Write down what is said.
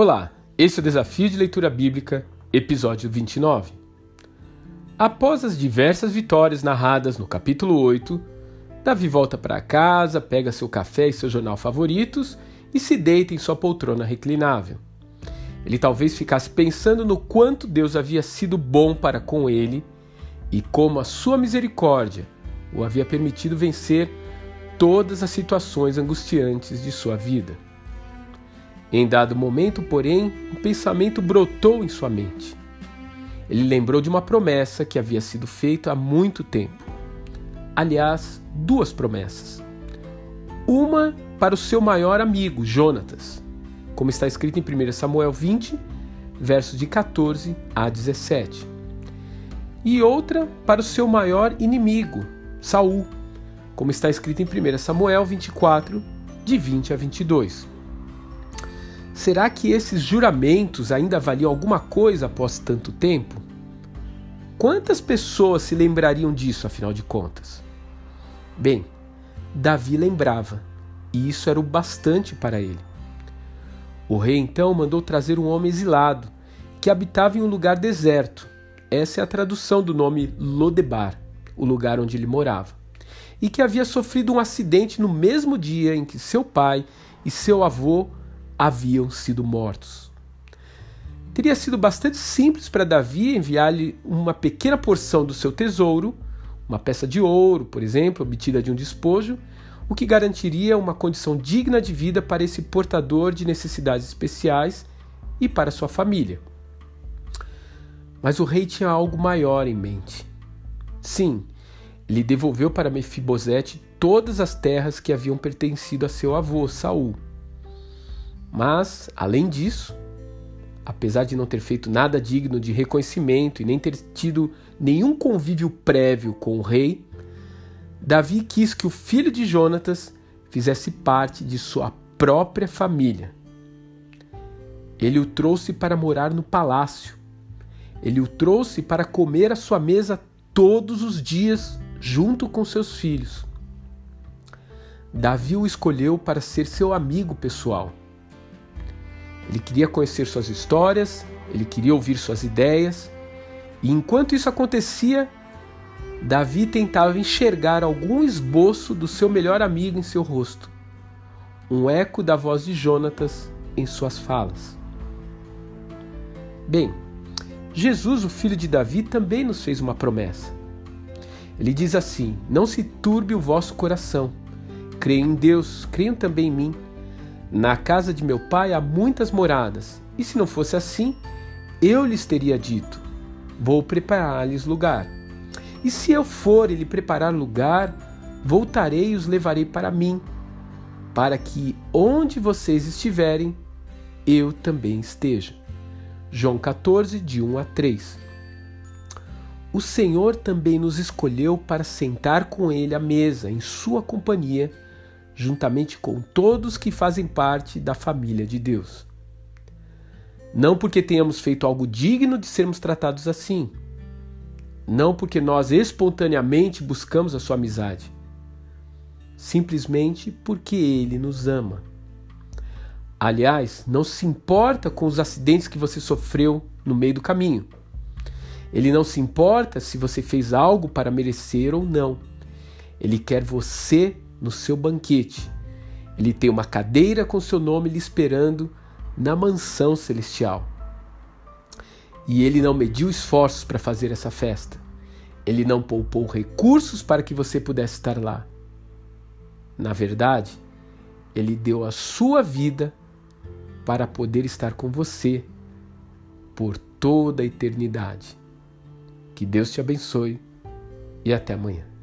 Olá, esse é o Desafio de Leitura Bíblica, episódio 29. Após as diversas vitórias narradas no capítulo 8, Davi volta para casa, pega seu café e seu jornal favoritos e se deita em sua poltrona reclinável. Ele talvez ficasse pensando no quanto Deus havia sido bom para com ele e como a sua misericórdia o havia permitido vencer todas as situações angustiantes de sua vida. Em dado momento, porém, um pensamento brotou em sua mente. Ele lembrou de uma promessa que havia sido feita há muito tempo. Aliás, duas promessas. Uma para o seu maior amigo, Jonatas, como está escrito em 1 Samuel 20, versos de 14 a 17. E outra para o seu maior inimigo, Saul, como está escrito em 1 Samuel 24, de 20 a 22. Será que esses juramentos ainda valiam alguma coisa após tanto tempo? Quantas pessoas se lembrariam disso, afinal de contas? Bem, Davi lembrava, e isso era o bastante para ele. O rei então mandou trazer um homem exilado, que habitava em um lugar deserto. Essa é a tradução do nome Lodebar, o lugar onde ele morava. E que havia sofrido um acidente no mesmo dia em que seu pai e seu avô haviam sido mortos. Teria sido bastante simples para Davi enviar-lhe uma pequena porção do seu tesouro, uma peça de ouro, por exemplo, obtida de um despojo, o que garantiria uma condição digna de vida para esse portador de necessidades especiais e para sua família. Mas o rei tinha algo maior em mente. Sim, ele devolveu para Mefibosete todas as terras que haviam pertencido a seu avô, Saul. Mas, além disso, apesar de não ter feito nada digno de reconhecimento e nem ter tido nenhum convívio prévio com o rei, Davi quis que o filho de Jonatas fizesse parte de sua própria família. Ele o trouxe para morar no palácio. Ele o trouxe para comer à sua mesa todos os dias, junto com seus filhos. Davi o escolheu para ser seu amigo pessoal. Ele queria conhecer suas histórias, ele queria ouvir suas ideias, e enquanto isso acontecia, Davi tentava enxergar algum esboço do seu melhor amigo em seu rosto, um eco da voz de Jonatas em suas falas. Bem, Jesus, o filho de Davi, também nos fez uma promessa. Ele diz assim: Não se turbe o vosso coração. Creiam em Deus, creiam também em mim. Na casa de meu pai há muitas moradas, e se não fosse assim, eu lhes teria dito: Vou preparar-lhes lugar. E se eu for e lhe preparar lugar, voltarei e os levarei para mim, para que onde vocês estiverem, eu também esteja. João 14, de 1 a 3. O Senhor também nos escolheu para sentar com Ele à mesa, em Sua companhia juntamente com todos que fazem parte da família de Deus. Não porque tenhamos feito algo digno de sermos tratados assim. Não porque nós espontaneamente buscamos a sua amizade. Simplesmente porque ele nos ama. Aliás, não se importa com os acidentes que você sofreu no meio do caminho. Ele não se importa se você fez algo para merecer ou não. Ele quer você no seu banquete. Ele tem uma cadeira com seu nome lhe esperando na mansão celestial. E ele não mediu esforços para fazer essa festa. Ele não poupou recursos para que você pudesse estar lá. Na verdade, ele deu a sua vida para poder estar com você por toda a eternidade. Que Deus te abençoe e até amanhã.